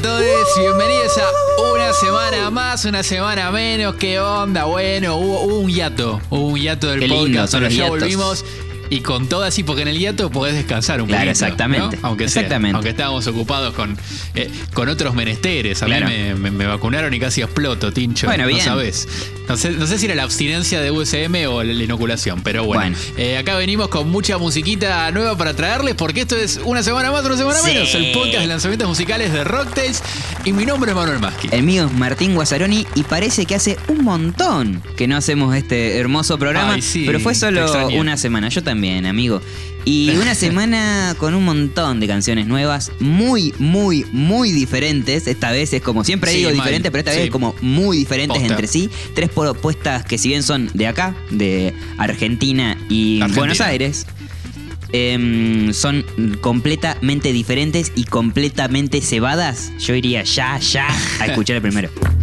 a todos, bienvenidos a una semana más, una semana menos. ¿Qué onda? Bueno, hubo, hubo un hiato, hubo un hiato del Qué lindo podcast, son pero los ya hiatos. volvimos. Y con todo así, porque en el hiato podés descansar un Claro, poquito. exactamente, ¿no? Aunque sea, exactamente. aunque estábamos ocupados con, eh, con otros menesteres. A mí me, me- me vacunaron y casi exploto, Tincho. Bueno, no sabés. No sé, no sé si era la abstinencia de USM o la inoculación, pero bueno. Bueno. Eh, acá venimos con mucha musiquita nueva para traerles, porque esto es una semana más, una semana Sí. menos. El podcast de lanzamientos musicales de Rocktails. Y mi nombre es Manuel Maschi. El mío es Martín Guazzaroni y parece que hace un montón que no hacemos este hermoso programa. Ay, sí, pero fue solo una semana. Yo también, amigo. Y una semana con un montón de canciones nuevas, muy, muy, muy diferentes. Esta vez es como, siempre Sí, digo mal. diferente, pero esta vez Sí. es como muy diferentes Posta. entre sí. Tres propuestas que si bien son de acá, de Argentina y Argentina. Buenos Aires, em, son completamente diferentes y completamente cebadas, yo iría ya, ya a escuchar el primero.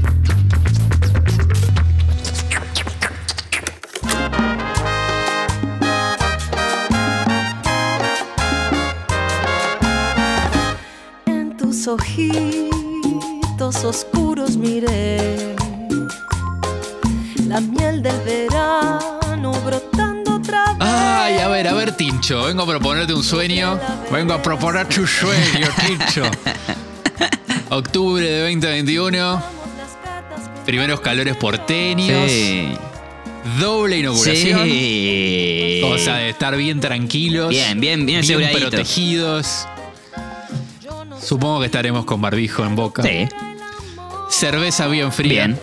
ojitos oscuros miré la miel del verano brotando otra vez. Ay, a ver, a ver, Tincho. Vengo a proponerte un sueño. Vengo a proponerte un sueño, Tincho. Octubre de 2021. Primeros calores porteños. Sí. Doble inauguración. Sí. Cosa de estar bien tranquilos. Bien, bien, bien bien protegidos. Supongo que estaremos con barbijo en boca. Sí, Cerveza bien fría. bien.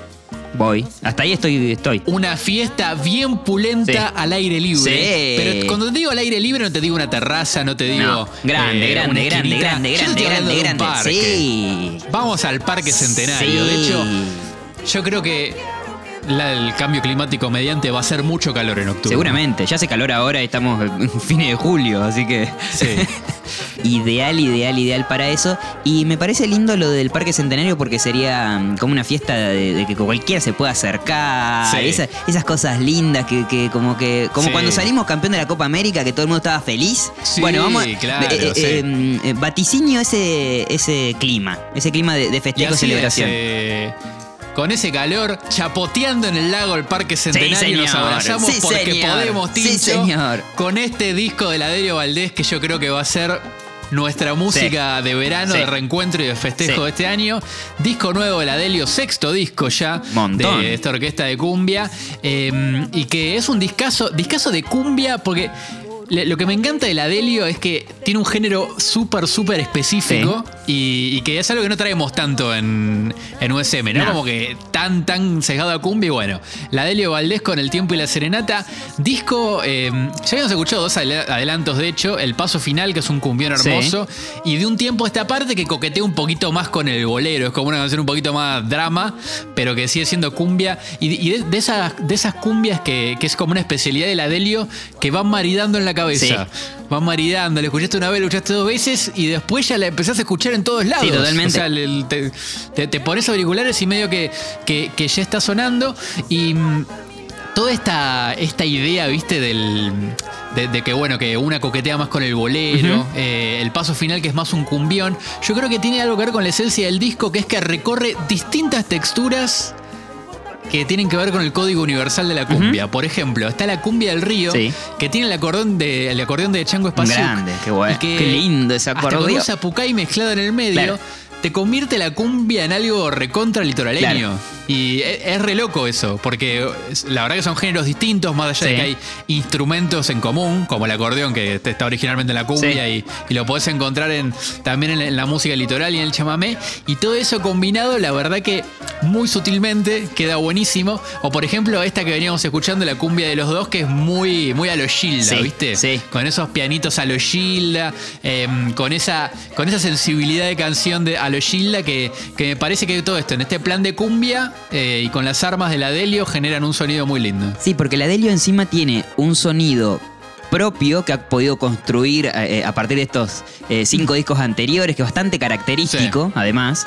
Voy. Hasta ahí estoy. estoy. Una fiesta bien pulenta Sí. al aire libre. Sí. Pero cuando te digo al aire libre no te digo una terraza, no te digo... No, grande, eh, grande, grande, grande, Yo grande, grande, grande. parque. Sí. Vamos al Parque Centenario. Sí. De hecho, yo creo que la- el cambio climático mediante va a ser mucho calor en octubre. Seguramente, ya hace calor ahora estamos en fines de julio, así que. Sí. ideal, ideal, ideal para eso. Y me parece lindo lo del Parque Centenario porque sería mm, como una fiesta de, de que cualquiera se pueda acercar. Sí. Esa- esas cosas lindas que, que como que. Como Sí. cuando salimos campeón de la Copa América, que todo el mundo estaba feliz. Sí, bueno, vamos. claro, eh, eh, sí. eh, vaticinio ese, ese clima. Ese clima de, de festejo y celebración. con ese calor, chapoteando en el lago el Parque Centenario, nos señor. abrazamos Sí, porque señor. podemos, Sí, Tincho. señor. Con este disco de Laderio Valdés, que yo creo que va a ser nuestra música de verano, Sí. de reencuentro y de festejo Sí. de este año. Disco nuevo de Ladelio, sexto disco ya Montón. de esta orquesta de cumbia. eh, y que es un discazo, discazo de cumbia porque. Lo que me encanta de Ladelio es que tiene un género súper, súper específico y, y que es algo que no traemos tanto en, en USM, ¿no? Como que tan, tan sesgado a cumbia. Y bueno, Ladelio Valdés con El Tiempo y la Serenata. Disco, eh, ya habíamos escuchado dos adela- adelantos, de hecho. El Paso Final, que es un cumbión Sí. hermoso. Y de un tiempo a esta parte que coquetea un poquito más con el bolero. Es como una canción un poquito más drama, pero que sigue siendo cumbia. Y, y de, de esas, de esas cumbias que, que es como una especialidad de Ladelio que van maridando en la cabeza. Sí. Van maridando. La escuchaste una vez, la escuchaste dos veces y después ya la empezás a escuchar en todos lados. Sí, totalmente. O sea, el- te, te- te pones auriculares y medio que, que- que ya está sonando. Y mm, toda esta, esta idea, viste, del. De, de que bueno, que una coquetea más con el bolero, eh, el paso final que es más un cumbión. Yo creo que tiene algo que ver con la esencia del disco, que es que recorre distintas texturas que tienen que ver con el código universal de la cumbia. Por ejemplo, está la cumbia del río, Sí. que tiene el acordeón de, el acordeón de Chango Espacio. Grande, qué guay. Qué lindo ese Hasta con acordeón. un zapucay mezclado en el medio, Claro. Te convierte la cumbia en algo recontra litoraleño. Claro. Y es, es re loco eso, porque la verdad que son géneros distintos, más allá de que hay instrumentos en común, como el acordeón que está originalmente en la cumbia y, y lo podés encontrar en, también en, la- en la música litoral y en el chamamé. Y todo eso combinado, la verdad que muy sutilmente queda buenísimo. O por ejemplo, esta que veníamos escuchando, la cumbia de los dos, que es muy, muy a lo Gilda, Sí, ¿viste? sí. Con esos pianitos a lo Gilda, eh, con, esa, con esa sensibilidad de canción de a lo Gilda, que, que me parece que todo esto, en este plan de cumbia eh, y con las armas de la Delio, generan un sonido muy lindo. Sí, porque la Delio encima tiene un sonido propio que ha podido construir eh, a partir de estos eh, cinco discos anteriores, que es bastante característico, además.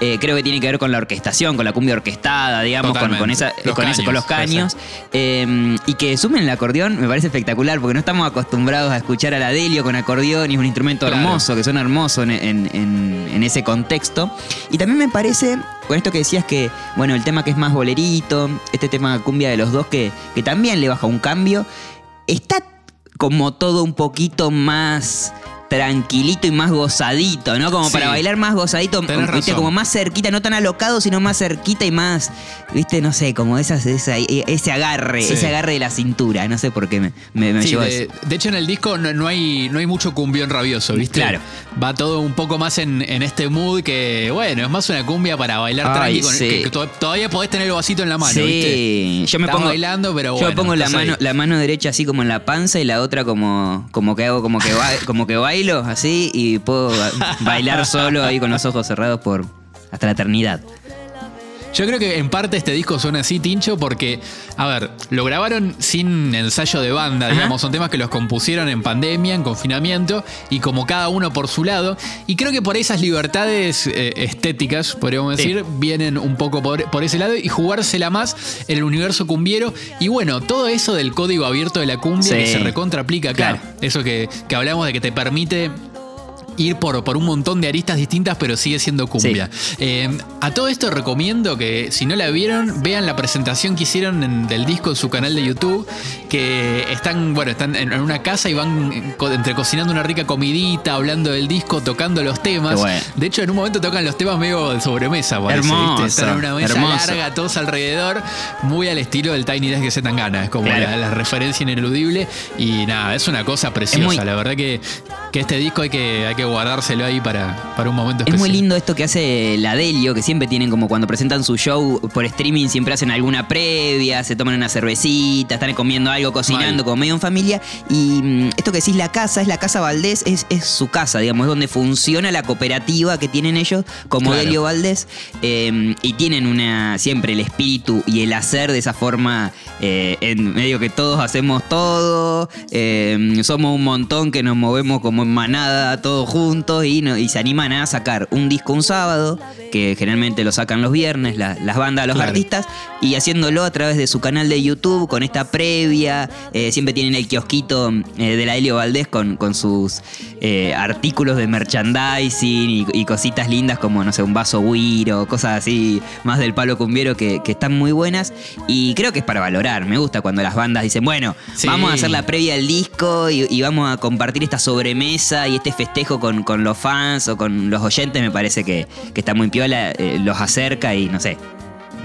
Eh, creo que tiene que ver con la orquestación, con la cumbia orquestada, digamos, con, con esa, Los con, ese- con los caños, caños. Eh, y que sumen el acordeón me parece espectacular, porque no estamos acostumbrados a escuchar a la Delio con acordeón y es un instrumento Claro. hermoso, que suena hermoso en, en- en- en ese contexto. Y también me parece, con esto que decías que, bueno, el tema que es más bolerito, este tema cumbia de los dos que, que también le baja un cambio, está como todo un poquito más tranquilito y más gozadito, ¿no? Como Sí. para bailar más gozadito, Tenés ¿viste? razón. como más cerquita, no tan alocado, sino más cerquita y más, ¿viste? No sé, como esas, esa- ese agarre, Sí. ese agarre de la cintura, no sé por qué me, me, me Sí, llevó a de, eso. de hecho, en el disco no, no hay, no hay mucho cumbión rabioso, ¿viste? Claro. Va todo un poco más en, en este mood que, bueno, es más una cumbia para bailar Ay, tranqui. que, que todavía podés tener el vasito en la mano, sí, ¿viste? yo me Estás pongo bailando, pero yo bueno, me pongo la mano, ahí. la mano derecha así como en la panza y la otra como, como que hago como que ba- como que bailo así y puedo ba- bailar solo ahí con los ojos cerrados por hasta la eternidad. Yo creo que en parte este disco suena así, Tincho, porque, a ver, lo grabaron sin ensayo de banda, Ajá. digamos, son temas que los compusieron en pandemia, en confinamiento, y como cada uno por su lado. Y creo que por esas libertades eh, estéticas, podríamos Sí. decir, vienen un poco por, por ese lado y jugársela más en el universo cumbiero. Y bueno, todo eso del código abierto de la cumbia Sí. que se recontra aplica acá. Claro. Eso que, que hablamos de que te permite ir por, por un montón de aristas distintas, pero sigue siendo cumbia. Eh, a todo esto recomiendo que si no la vieron, vean la presentación que hicieron en- del disco en su canal de YouTube, que están, bueno, están en, en una casa y van eh, co- entre cocinando una rica comidita, hablando del disco, tocando los temas. Bueno. De hecho, en un momento tocan los temas medio de sobremesa, parece, Hermoso. Están en una mesa hermoso. larga, todos alrededor, muy al estilo del Tiny Desk que se tan gana. Es como Claro. la, la referencia ineludible. Y nada, es una cosa preciosa. muy- La verdad que, que este disco hay que, hay que guardárselo ahí para, para un momento Es muy lindo esto que hace la Delio, que siempre tienen como cuando presentan su show por streaming, siempre hacen alguna previa, se toman una cervecita, están comiendo algo, cocinando, Mal. como medio en familia. Y mm, esto que decís, la casa, es la casa Valdés, es, es su casa, digamos, es donde funciona la cooperativa que tienen ellos como Claro. Delio Valdés. eh, y tienen una siempre el espíritu y el hacer de esa forma, eh, en medio que todos hacemos todo, eh, somos un montón que nos movemos como en manada, todos juntos, y, no- y se animan a sacar un disco un sábado, que generalmente lo sacan los viernes, la- las bandas, los Claro. artistas, y haciéndolo a través de su canal de YouTube, con esta previa, eh, siempre tienen el kiosquito eh, de la Helio Valdés con, con sus eh, artículos de merchandising y, y cositas lindas como, no sé, un vaso Wiro, cosas así más del palo cumbiero que, que están muy buenas, y creo que es para valorar, me gusta cuando las bandas dicen, bueno, Sí. vamos a hacer la previa del disco y, y vamos a compartir esta sobremesa y este festejo con, con los fans o con los oyentes, me parece que, que está muy piola, eh, los acerca y no sé,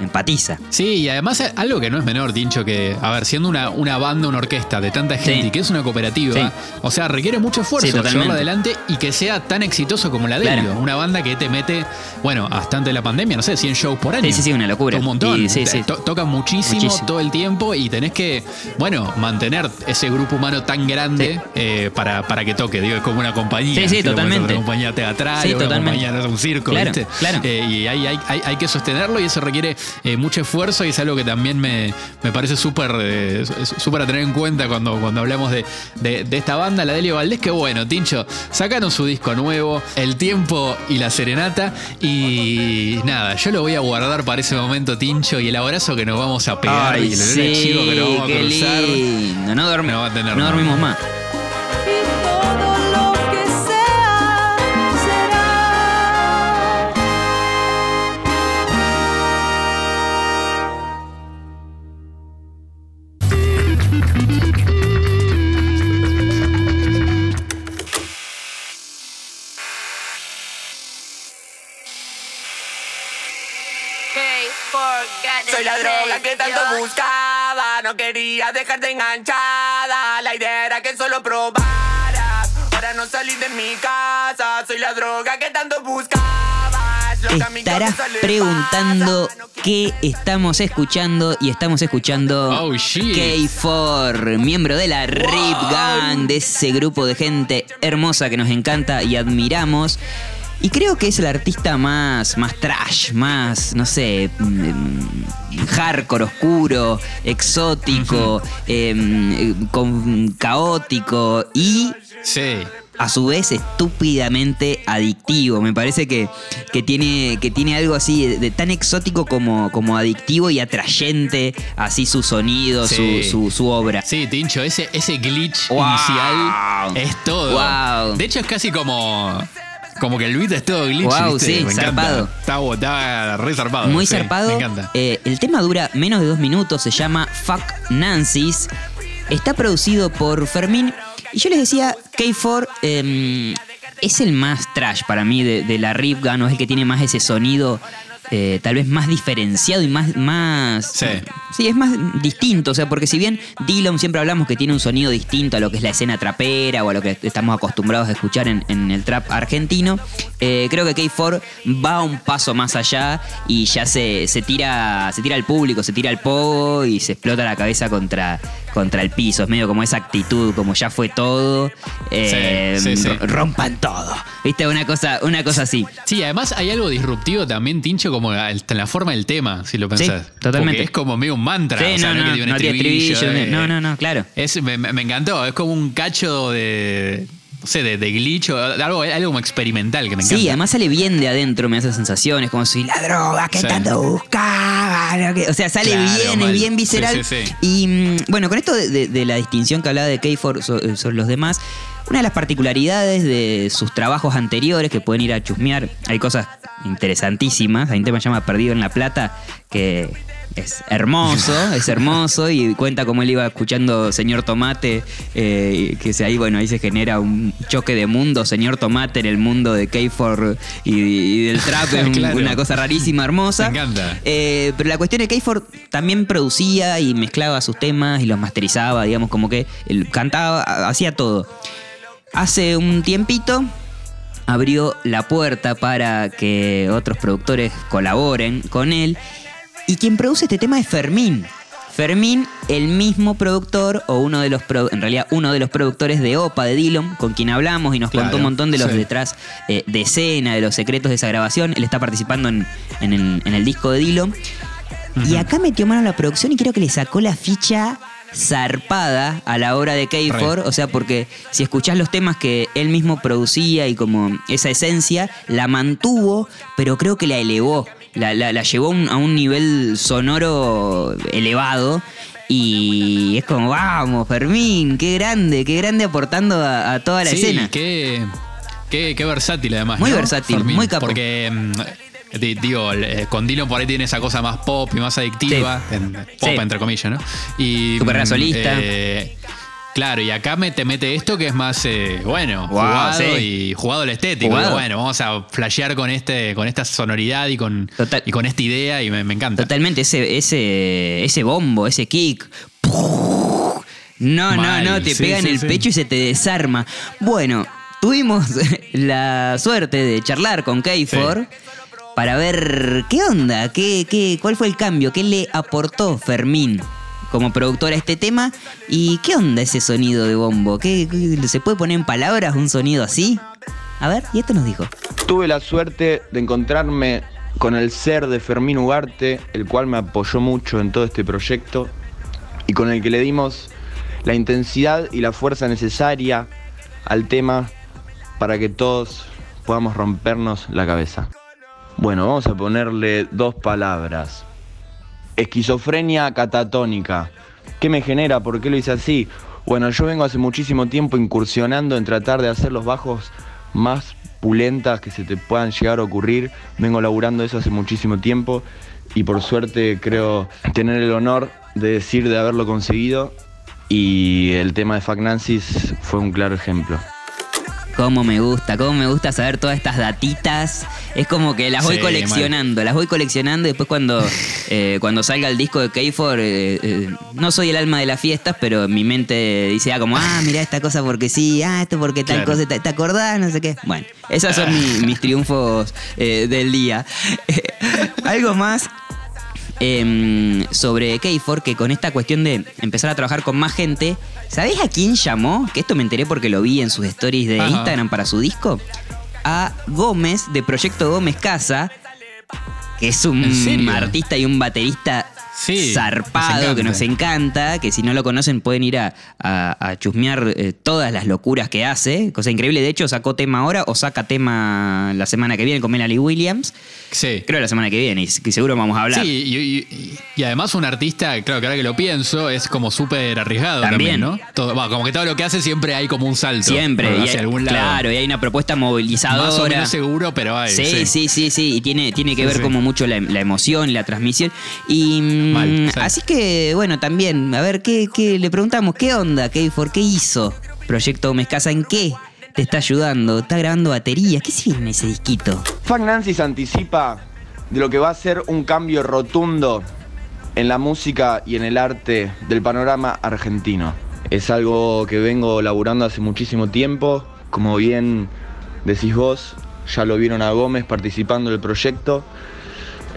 empatiza. Sí, y además eh, algo que no es menor, Tincho, que, a ver, siendo una, una banda, una orquesta de tanta gente Sí. y que es una cooperativa, Sí. o sea, requiere mucho esfuerzo Sí, llevarla adelante y que sea tan exitoso como la de Claro. ellos. Una banda que te mete, bueno, hasta antes de la pandemia, no sé, 100 shows por año. Sí, sí, sí, una locura. Un montón. Y- sí, sí. To- tocan muchísimo, Muchísimo. todo el tiempo y tenés que, bueno, mantener ese grupo humano tan grande eh, para, para que toque. Digo, es como una compañía. Sí, sí, totalmente. Una compañía teatral, Sí, una totalmente. compañía, un circo, Claro, ¿viste? claro. Eh, y hay, hay, hay, hay que sostenerlo y eso requiere eh, mucho esfuerzo y es algo que también me, me parece súper eh, súper a tener en cuenta cuando, cuando hablamos de, de- de esta banda, la Delio Valdés, que bueno, Tincho, sacaron su disco nuevo, El Tiempo y la Serenata y nada, yo lo voy a guardar para ese momento, Tincho, y el abrazo que nos vamos a pegar y el a chivo que nos vamos a cruzar. lindo. No, No va a tener no nada. dormimos más. La droga que tanto buscaba, no quería dejarte enganchada. La idea era que solo probaras para no salir de mi casa. Soy la droga que tanto buscabas. Estarás preguntando qué estamos escuchando y estamos escuchando Oh, shit. K4, miembro de la Rip Gang, de ese grupo de gente hermosa que nos encanta y admiramos. Y creo que es el artista más, más trash, más, no sé, mm, hardcore, oscuro, exótico, em, con- caótico y Sí. a su vez estúpidamente adictivo. Me parece que, que, tiene, que tiene algo así de, de tan exótico como, como adictivo y atrayente, así su sonido, Sí. su, su, su obra. Sí, Tincho, ese, ese glitch Wow. inicial es todo. Wow. De hecho, es casi como. Como que el beat es todo glitch. Wow, ¿viste? sí, me encanta. zarpado. Está, está re zarpado. Muy sí, zarpado. Me encanta. Eh, el tema dura menos de dos minutos, se llama Fuck Nancy's. Está producido por Fermín. Y yo les decía, K4 eh, es el más trash para mí de, de la Rip Gun, o es el que tiene más ese sonido. Eh, tal vez más diferenciado y más, más Sí. sí, es más distinto, o sea, porque si bien Dillon siempre hablamos que tiene un sonido distinto a lo que es la escena trapera o a lo que estamos acostumbrados a escuchar en, en el trap argentino, eh, creo que K4 va un paso más allá y ya se, se tira se tira al público, se tira al pogo y se explota la cabeza contra, contra el piso. Es medio como esa actitud, como ya fue todo, eh, Sí, sí, rompan todo. ¿Viste? Una cosa, una cosa así. Sí, además hay algo disruptivo también, Tincho, como en la forma del tema, si lo Sí, pensás. totalmente. Porque es como medio un mantra. Sí, o sea, no, no, no, que tiene un no tiene estribillo, estribillo, eh, no, no, no, claro. Es, me- me encantó, es como un cacho de. No sé, de, de glitch o algo, algo como experimental que me encanta. Sí, además sale bien de adentro, me hace sensaciones, como si la droga que Sí. tanto buscaba. O sea, sale Claro, bien, mal. es bien visceral. Sí, sí. Y mm, bueno, con esto de, de- de la distinción que hablaba de K4 so- eh, sobre los demás, una de las particularidades de sus trabajos anteriores que pueden ir a chusmear, hay cosas interesantísimas. Hay un tema que se llama Perdido en la Plata, que es hermoso, es hermoso y cuenta cómo él iba escuchando Señor Tomate, eh, que se, ahí, bueno, ahí se genera un choque de mundo, Señor Tomate en el mundo de K4 y, y del trap, es Claro. una cosa rarísima, hermosa. Me encanta. Eh, pero la cuestión es que K4 también producía y mezclaba sus temas y los masterizaba, digamos, como que él cantaba, hacía todo. Hace un tiempito abrió la puerta para que otros productores colaboren con él. Y quien produce este tema es Fermín. Fermín, el mismo productor, o uno de los, en realidad uno de los productores de OPA de Dillon, con quien hablamos y nos Claro, contó un montón de los sí. detrás eh, de escena, de los secretos de esa grabación. Él está participando en, en el, en el disco de Dillon. Y acá metió mano a la producción y creo que le sacó la ficha zarpada a la hora de K4, o sea, porque si escuchás los temas que él mismo producía y como esa esencia, la mantuvo, pero creo que la elevó, la, la- la llevó a un- a un nivel sonoro elevado. Y es como, vamos, Fermín, qué grande, qué grande aportando a, a toda la sí, escena. Qué, qué, qué versátil además. Muy ¿no? versátil, Fermín? muy capo. Porque, mm, di- digo, eh, con Dylan por ahí tiene esa cosa más pop y más adictiva. en- pop, Sí. entre comillas, ¿no? Y, carrera mm, solista. eh, Claro, y acá me, te mete esto que es más, eh, bueno, Wow, jugado sí. y jugado el estético. Jugado. Bueno, vamos a flashear con este, con esta sonoridad y con, Total. y con esta idea y me, me encanta. Totalmente, ese, ese, ese bombo, ese kick. No, Mal, no, no, te sí, pega en el pecho y se te desarma. Bueno, tuvimos la suerte de charlar con K4 para ver qué onda, qué, qué, cuál fue el cambio, qué le aportó Fermín como productor a este tema y qué onda ese sonido de bombo. ¿Qué, qué- se puede poner en palabras un sonido así? A ver, y esto nos dijo. Tuve la suerte de encontrarme con el ser de Fermín Ugarte, el cual me apoyó mucho en todo este proyecto y con el que le dimos la intensidad y la fuerza necesaria al tema para que todos podamos rompernos la cabeza. Bueno, vamos a ponerle dos palabras. Esquizofrenia catatónica. ¿Qué me genera? ¿Por qué lo hice así? Bueno, yo vengo hace muchísimo tiempo incursionando en tratar de hacer los bajos más pulentas que se te puedan llegar a ocurrir. Vengo laburando eso hace muchísimo tiempo y por suerte creo tener el honor de decir de haberlo conseguido y el tema de Fuck Nancy's fue un claro ejemplo. Cómo me gusta, cómo me gusta saber todas estas datitas. Es como que las voy Sí, coleccionando, las voy coleccionando y después cuando, eh, cuando salga el disco de K4, eh, eh, no soy el alma de las fiestas, pero mi mente dice ah, como, ah, mira esta cosa porque sí, ah, esto porque tal Claro. cosa, ¿te, acordás? No sé qué. Bueno, esos son mi- mis triunfos del día. Algo más em, sobre K4, que con esta cuestión de empezar a trabajar con más gente, ¿sabés a quién llamó? Que esto me enteré porque lo vi en sus stories de Ajá. Instagram para su disco. A Gómez, de Proyecto Gómez Casa, que es un artista y un baterista Sí, zarpado que nos encanta, que si no lo conocen pueden ir a, a- a chusmear eh, todas las locuras que hace, cosa increíble. De hecho, sacó tema ahora o saca tema la semana que viene con Melanie Williams. Sí. Creo la semana que viene, y que seguro vamos a hablar. Sí, y, y- y además un artista, claro que ahora que lo pienso, es como súper arriesgado también, También. ¿no? Todo, va, como que todo lo que hace siempre hay como un salto. Siempre, hacia hay- algún lado. claro, y hay una propuesta movilizadora. Más o menos seguro, pero hay. Sí, sí, sí, sí, y tiene, tiene que Sí, ver como mucho la, la emoción la transmisión. Y mm, Mal, sí. así que, bueno, también, a ver, ¿qué, qué- le preguntamos, ¿qué onda, Keifor? ¿Qué hizo Proyecto Gómez Casa? ¿En qué te está ayudando? ¿Está grabando baterías? ¿Qué se viene en ese disquito? Fuck Nancy se anticipa de lo que va a ser un cambio rotundo en la música y en el arte del panorama argentino. Es algo que vengo laburando hace muchísimo tiempo. Como bien decís vos, ya lo vieron a Gómez participando del proyecto.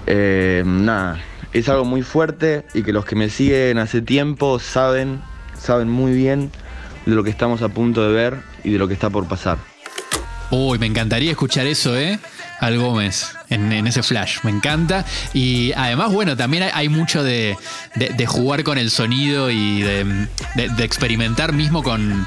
Eh, nada, es algo muy fuerte y que los que me siguen hace tiempo saben, saben muy bien de lo que estamos a punto de ver y de lo que está por pasar. Uy, me encantaría escuchar eso, ¿eh? Al Gómez, en, en ese flash. Me encanta. Y además, bueno, también hay, hay mucho de, de- de jugar con el sonido y de, experimentar mismo con,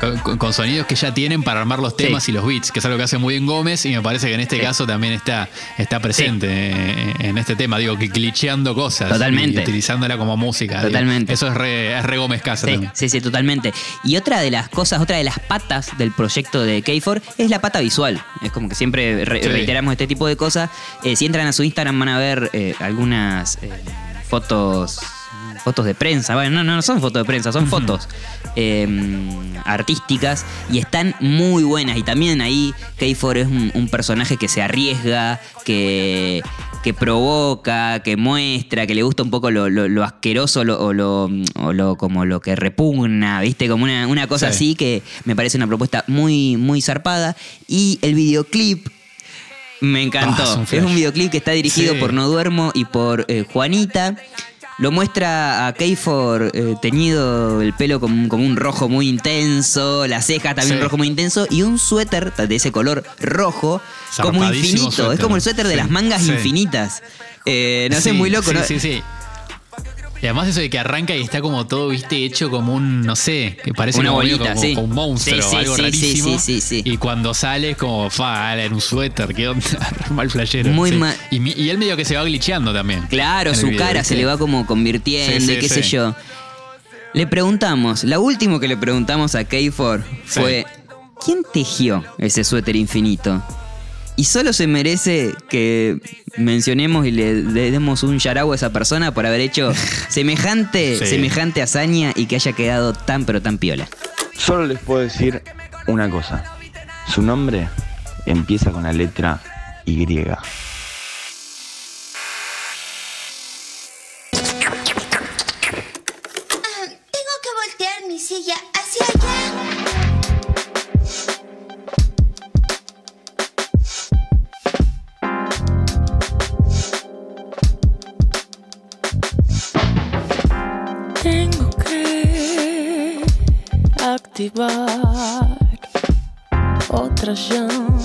con, con sonidos que ya tienen para armar los temas Sí. y los beats, que es algo que hace muy bien Gómez y me parece que en este Sí. caso también está, está presente eh, en este tema. Digo, que glitcheando cosas. Totalmente. Y utilizándola como música. digo. Totalmente. Eso es re, es re Gómez Casa Sí, también. sí, sí, totalmente. Y otra de las cosas, otra de las patas del proyecto de K4 es la pata visual. Es como que siempre re- reiteramos este tipo de cosas. Eh, si entran a su Instagram van a ver eh, algunas eh, fotos fotos de prensa, bueno, no, no, no son fotos de prensa, son fotos eh, artísticas y están muy buenas. Y también ahí K4 es un, un personaje que se arriesga, que, que provoca, que muestra, que le gusta un poco lo, lo- lo asqueroso lo- o, lo, o lo como lo que repugna, ¿viste? Como una, una cosa Sí. así que me parece una propuesta muy, muy zarpada. Y el videoclip me encantó. Ah, es un es, videoclip que está dirigido Sí. por No Duermo y por eh, Juanita. Lo muestra a Keifor eh, teñido el pelo como, un- rojo muy intenso, las cejas también Sí. rojo muy intenso y un suéter de ese color rojo como infinito. Es suéter. como el suéter de Sí. las mangas Sí. infinitas. Eh, no sé, Sí, muy loco, sí, ¿no? Sí, sí. Y además eso de que arranca y está como todo, viste, hecho como un, no sé, que parece Una como, bolita, como, sí. como un monstruo Sí, sí, algo rarísimo. sí, sí, sí. Y cuando sale es como, fa, era un suéter, qué onda, mal flashero. Muy sí. ma- y, y él medio que se va glitcheando también. Claro, en su video, cara se le va como convirtiendo y qué sé yo. Le preguntamos, la última que le preguntamos a K4 Sí. fue, ¿quién tejió ese suéter infinito? Y solo se merece que mencionemos y le, le demos un yarau a esa persona por haber hecho semejante, Sí. semejante hazaña y que haya quedado tan pero tan piola. Solo les puedo decir una cosa. Su nombre empieza con la letra Y. activar otra llama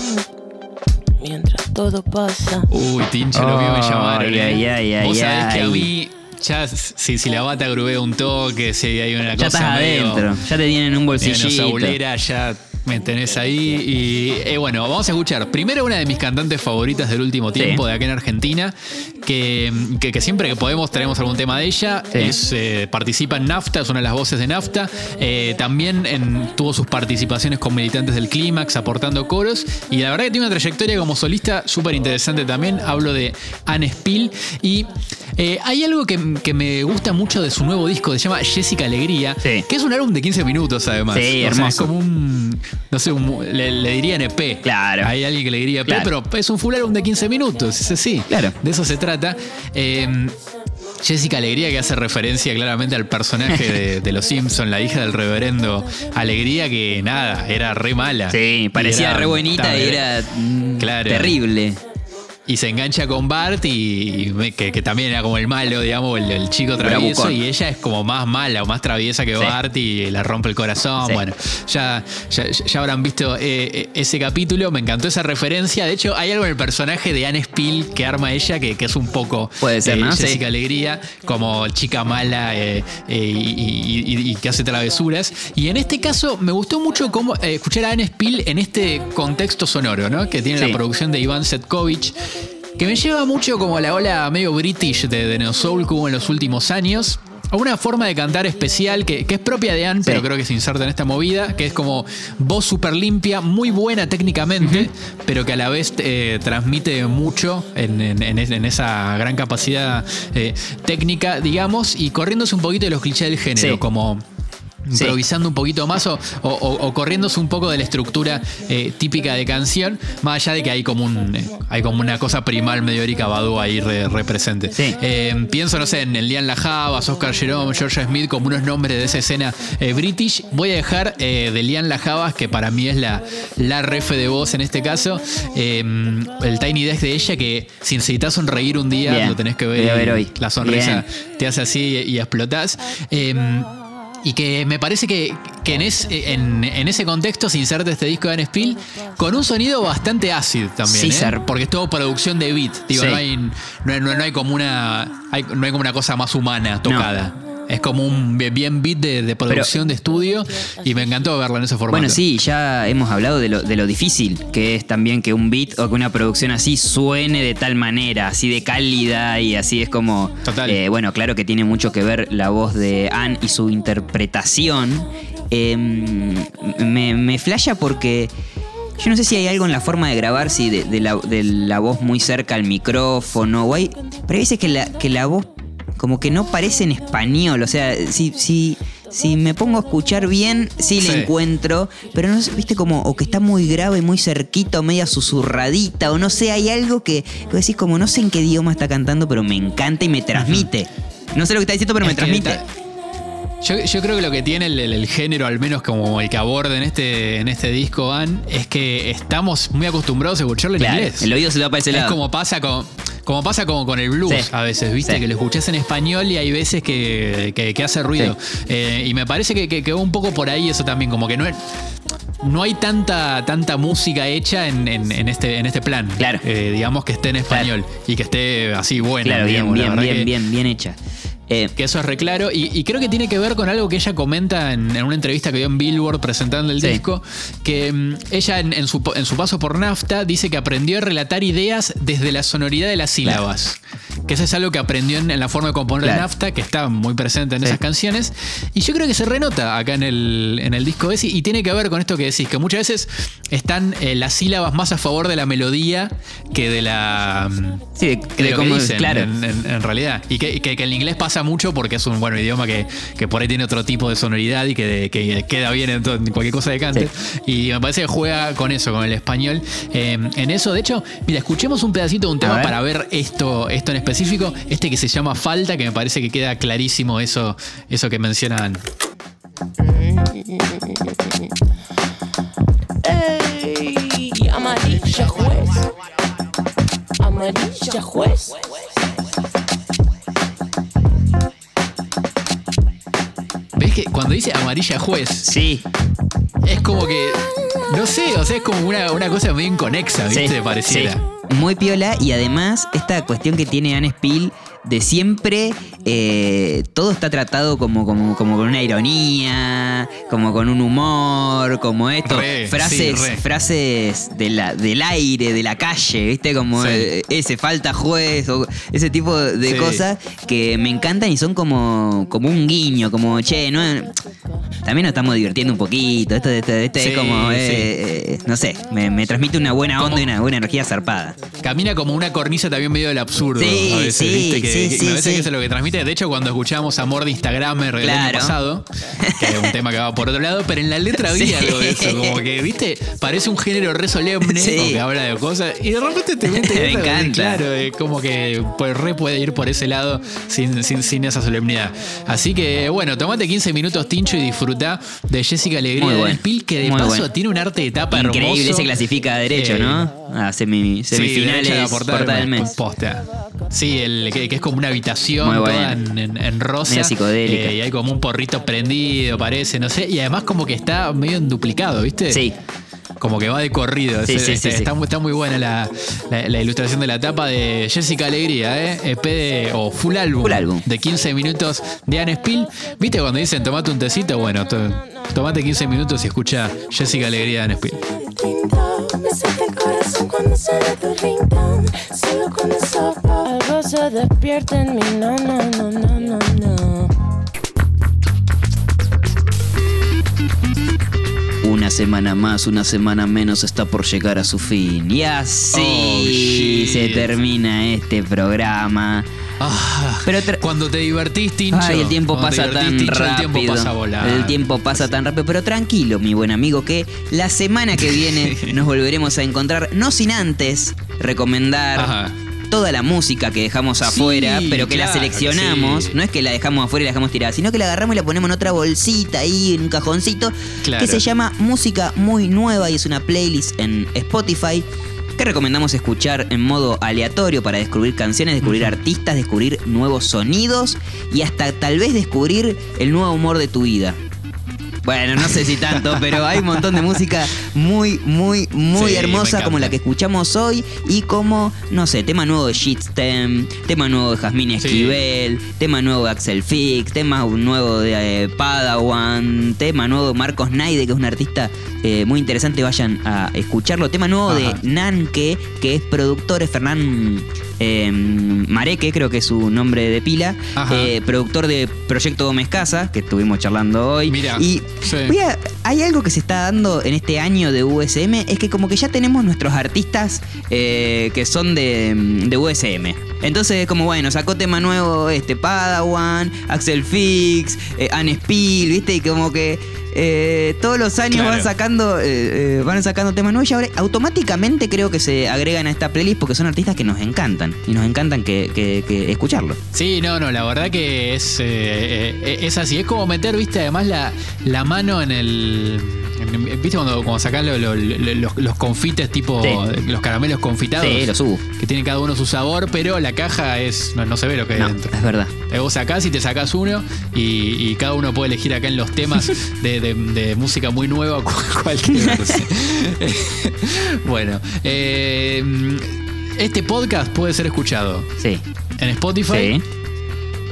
mientras todo pasa. Uy, Tincho, lo mío me llamaron. Ay, ay, ay, ay, Vos sabés que a mí, ya, si, si la bata grubea un toque, si hay una Ya cosa estás medio- adentro, ya te tienen en un bolsillito. saulera, ya me tenés ahí. Y eh, bueno, vamos a escuchar primero una de mis cantantes favoritas del último tiempo, Sí. de acá en Argentina, que, que- que siempre que podemos traemos algún tema de ella. Sí. Es, eh, participa en NAFTA, es una de las voces de NAFTA. Eh, también en- tuvo sus participaciones con militantes del Clímax, aportando coros. Y la verdad que tiene una trayectoria como solista súper interesante también. Hablo de Anne Spill. Y eh, hay algo que, que me gusta mucho de su nuevo disco, que se llama Jessica Alegría, Sí. que es un álbum de 15 minutos además. Sí, O sea, hermoso. es como un, no sé, un- le, le dirían EP. Claro. Hay alguien que le diría EP, Claro. pero es un full álbum de 15 minutos, es así. Claro. De eso se trata. Eh, Jessica Alegría, que hace referencia claramente al personaje de, de Los Simpsons, la hija del reverendo Alegría, que nada, era re mala. Sí, parecía era- re bonita y era mm, Claro. terrible. Y se engancha con Bart y que, que también era como el malo, digamos, el, el chico travieso Bravucón. y ella es como más mala o más traviesa que Sí. Bart y le rompe el corazón. Sí. Bueno, ya, ya, ya habrán visto eh, eh, ese capítulo, me encantó esa referencia. De hecho, hay algo en el personaje de Anne Spill que arma ella que, que es un poco Puede ser, eh, ¿no? Sí. Jessica Alegría, como chica mala eh, y, y- y- y que hace travesuras. Y en este caso me gustó mucho cómo, escuchar a Anne Spill en este contexto sonoro, ¿no? Que tiene Sí. la producción de Iván Setkovich. Que me lleva mucho como a la ola medio british de, de Neo Soul que hubo en los últimos años. A una forma de cantar especial que, que es propia de Anne, pero creo que se inserta en esta movida, que es como voz súper limpia, muy buena técnicamente, pero que a la vez eh, transmite mucho en, en- en es- en esa gran capacidad eh, técnica, digamos, y corriéndose un poquito de los clichés del género, Sí. como Sí. improvisando un poquito más o, o- corriéndose un poco de la estructura eh, típica de canción, más allá de que hay como un eh, hay como una cosa primal medio Erika Badu ahí re- represente. Sí. Eh, pienso, no sé, en el Lian Lajavas, Oscar Jerome, George Smith como unos nombres de esa escena british. Voy a dejar de Lian Lajavas, que para mí es la, la ref de voz en este caso, el Tiny Desk de ella, que si necesitas sonreír un día, Bien. lo tenés que ver. Y hoy. La sonrisa Bien. te hace así y explotás. Y que me parece que, que en, es- en- en ese contexto se inserta este disco de Anne Spill con un sonido bastante ácido también. Sí, ¿eh? Porque es todo producción de beat. Digo, Sí. no, hay, no, hay- no hay como una. hay- no hay como una cosa más humana tocada. Es como un bien, beat de, de producción de estudio. Y me encantó verlo en ese formato. Bueno, sí, ya hemos hablado de lo, de lo difícil que es también que un beat o que una producción así suene de tal manera, así de cálida y así es como... Total. eh, bueno, claro que tiene mucho que ver la voz de Anne y su interpretación. Eh, me, me flasha porque... Yo no sé si hay algo en la forma de grabar, si de, de la, de la voz muy cerca al micrófono, o hay, pero hay veces que la, que la voz como que no parece en español. O sea, si, si, si me pongo a escuchar bien, sí, Sí. le encuentro, pero no sé, viste como, o que está muy grave, muy cerquito, media susurradita, o no sé, hay algo que, que decís como, no sé en qué idioma está cantando, pero me encanta y me transmite. No sé lo que está diciendo, pero me Es transmite. Yo, yo creo que lo que tiene el, el- el género, al menos como el que aborda en este, en este disco, Van, es que estamos muy acostumbrados a escucharlo en Claro, inglés. el oído se va para ese Es lado. como pasa con. Como pasa como con el blues Sí. a veces, ¿viste? Sí. Que lo escuchás en español y hay veces que, que- que hace ruido. Eh, y me parece que, que, que va un poco por ahí eso también, como que no es. No hay tanta, tanta música hecha en, en- en este, en este plan. Claro. Eh, digamos que esté en español y que esté así buena. Claro, bien, digamos, bien, bien, que- bien, bien hecha. Eh, que eso es reclaro. Y, y creo que tiene que ver con algo que ella comenta en, en una entrevista que dio en Billboard presentando el Sí. disco. Que mm, ella en, en su, en su paso por NAFTA dice que aprendió a relatar ideas desde la sonoridad de las sílabas. Que eso es algo que aprendió en, en la forma de componer Claro. de NAFTA, que está muy presente en Sí. esas canciones. Y yo creo que se renota acá en el, en el disco ese. Y tiene que ver con esto que decís, que muchas veces están eh, las sílabas más a favor de la melodía que de la. mm, sí, de, de lo que cómo- dicen, claro. en, en- en realidad. Y que, que- que el inglés pasa mucho porque es un bueno idioma que, que por ahí tiene otro tipo de sonoridad y que, que queda bien en, todo- en cualquier cosa de cante. Y me parece que juega con eso, con el español. Eh, en eso, de hecho, mira, escuchemos un pedacito de un tema ver. para ver esto, esto en específico. Este que se llama Falta, que me parece que queda clarísimo eso, eso que mencionan. Ey, amarilla juez. Amarilla juez. ¿Ves que cuando dice amarilla juez, Sí, es como que. No sé, o sea, es como una, una cosa muy inconexa, ¿viste? Sí, Pareciera. sí. Muy piola y además esta cuestión que tiene Anne Spill de siempre eh, todo está tratado como, como, como con una ironía, como con un humor, como esto, Re, frases, sí, frases de la, del aire, de la calle, ¿viste? Como Sí. eh, ese falta juez o ese tipo de Sí. cosas que me encantan y son como, como un guiño, como che, no también nos estamos divirtiendo un poquito, esto, esto, esto es como, eh, eh, no sé, me, me transmite una buena onda Como- y una buena energía zarpada. Camina como una cornisa también medio del absurdo. Sí, a veces, sí, ¿viste? Que, sí, sí, me parece sí. que eso es lo que transmite. De hecho, cuando escuchamos Amor de Instagramer el año Claro. pasado, que es un tema que va por otro lado, pero en la letra había Sí. algo de eso. Como que, ¿viste? Parece un género re solemne, Sí. que habla de cosas, y de repente te mete Me encanta. Claro, es como que pues, re puede ir por ese lado sin, sin, sin esa solemnidad. Así que, bueno, tomate 15 minutos, Tincho, y disfrutar de Jessica Alegría Muy de bueno. Dan Spiel, que de Muy paso bueno. tiene un arte de tapa Increíble, hermoso. se clasifica derecho, Eh, ¿no? A semi- Sí, semifinales, portada, portada del mes. posta. Sí, el, que, que es como una habitación Muy toda en, en- en rosa. Psicodélica. Eh, y hay como un porrito prendido, parece, no sé. Y además como que está medio en duplicado, ¿viste? Sí, Como que va de corrido. Sí, sí, sí, está, muy- está muy buena la, la- la ilustración de la tapa de Jessica Alegría, ¿eh? EP de- o full álbum. Full álbum. De 15 minutos de Anne Spill. ¿Viste cuando dicen tomate un tecito? Bueno, to- tomate 15 minutos y escucha Jessica Alegría de Anne Spill. Me saca el corazón cuando suena tu ringtone. Solo cuando sopla algo se despierta en mí. No, no, no, no, no, no. una semana más, una semana menos está por llegar a su fin. Y así Oh, se termina este programa. Ah, Pero tra- cuando te divertís, Tincho. Ay, el tiempo cuando te pasa tan Tincho, rápido. El tiempo pasa volando. El tiempo pasa tan rápido, pero tranquilo, mi buen amigo, que la semana que viene nos volveremos a encontrar, no sin antes recomendar Ajá. toda la música que dejamos afuera, Sí, pero que la claro seleccionamos. sí. No es que la dejamos afuera y la dejamos tirada, sino que la agarramos y la ponemos en otra bolsita ahí, en un cajoncito, Claro. que se llama Música Muy Nueva y es una playlist en Spotify que recomendamos escuchar en modo aleatorio para descubrir canciones, descubrir artistas, descubrir nuevos sonidos y hasta tal vez descubrir el nuevo humor de tu vida. Bueno, no sé si tanto, pero hay un montón de música muy, muy, muy Sí, hermosa como la que escuchamos hoy y como, no sé, tema nuevo de Shitstem, tema nuevo de Jasmine Sí. Esquivel, tema nuevo de Axel Fix, tema nuevo de eh, Padawan, tema nuevo de Marcos Naide, que es un artista eh, muy interesante, vayan a escucharlo. Tema nuevo Ajá. de Nanke, que es productor, es Fernán eh, Mareque, creo que es su nombre de pila, eh, productor de Proyecto Gómez Casa, que estuvimos charlando hoy. Mira, y sí. voy a- hay algo que se está dando en este año de USM, es que como que ya tenemos nuestros artistas eh, que son de, de USM. Entonces, como bueno, sacó tema nuevo este Padawan, Axel Fix, eh, Anne Spill, ¿viste? Y como que eh, todos los años Claro. van sacando eh, eh, van sacando temas nuevos y ahora automáticamente creo que se agregan a esta playlist porque son artistas que nos encantan y nos encantan que, que- que escucharlo. Sí, no, no, la verdad que es, eh, es así. Es como meter, viste, además la, la mano en el. en- ¿Viste cuando, cuando sacás lo- lo- lo- los, los confites tipo. Sí. los caramelos confitados? Sí, lo subo. Que tienen cada uno su sabor, pero la caja es. No, no se ve lo que hay No, dentro. es verdad. Eh, Vos sacás y te sacás uno y, y cada uno puede elegir acá en los temas de, de- de música muy nueva cu- cualquier bueno, eh, este podcast puede ser escuchado Sí. en Spotify, Sí.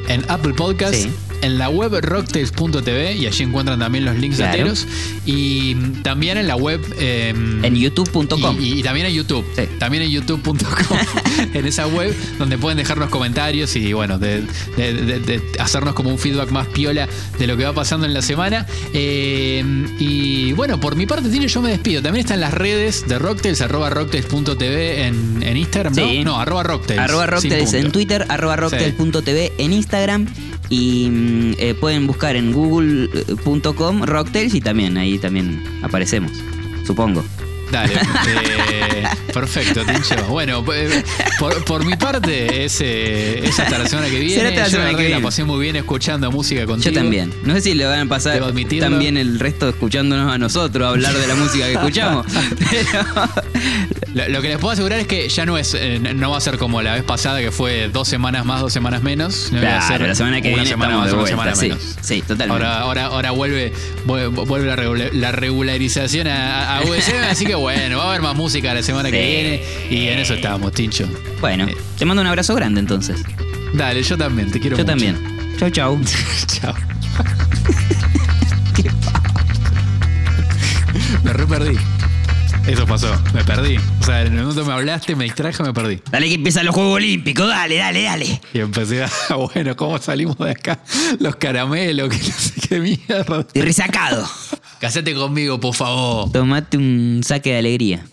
en Apple Podcasts, Sí. En la web rocktails.tv y allí encuentran también los links Claro. enteros. Y también en la web. eh, En youtube.com. y, también en YouTube. Sí. También en youtube.com. en esa web donde pueden dejarnos comentarios y bueno, de, de- de- de hacernos como un feedback más piola de lo que va pasando en la semana. Eh, y bueno, por mi parte, Tino, yo me despido. También están las redes de Rocktails, arroba rocktails.tv en, en Instagram, ¿no? Sí. No, arroba Rocktails. Arroba Rocktails en. Twitter, arroba Rocktails.tv en Instagram. Y mm, eh, pueden buscar en google.com Rocktails y también ahí también aparecemos, supongo. Dale, eh, perfecto, Tincho. Bueno, eh, por, por mi parte, es, eh, es hasta la semana que viene. Será hasta la Yo verdad que la pasé muy bien escuchando música contigo. Yo también. No sé si le van a pasar también el resto escuchándonos a nosotros hablar de la música que escuchamos. Pero Lo, lo que les puedo asegurar es que ya no es, eh, no va a ser como la vez pasada que fue dos semanas más, dos semanas menos. No va a ser la semana que una viene semana más, de una vuelta. semana Sí, menos. sí, totalmente. Ahora, ahora, ahora vuelve, vuelve, la, regula- la regularización a, a USM, así que bueno, va a haber más música la semana que viene y en eso estábamos, Tincho. bueno, Eh, te mando un abrazo grande entonces. Dale, yo también, te quiero Yo mucho. también. Chau, chau. Chao. me re perdí. Eso pasó, me perdí. O sea, en el momento me hablaste, me distraje, me perdí. Dale que empiezan los Juegos Olímpicos, dale, dale, dale. Y empecé a, bueno, ¿cómo salimos de acá? Los caramelos, que no sé qué mierda. Estoy resacado. Casate conmigo, por favor. Tomate un saque de alegría.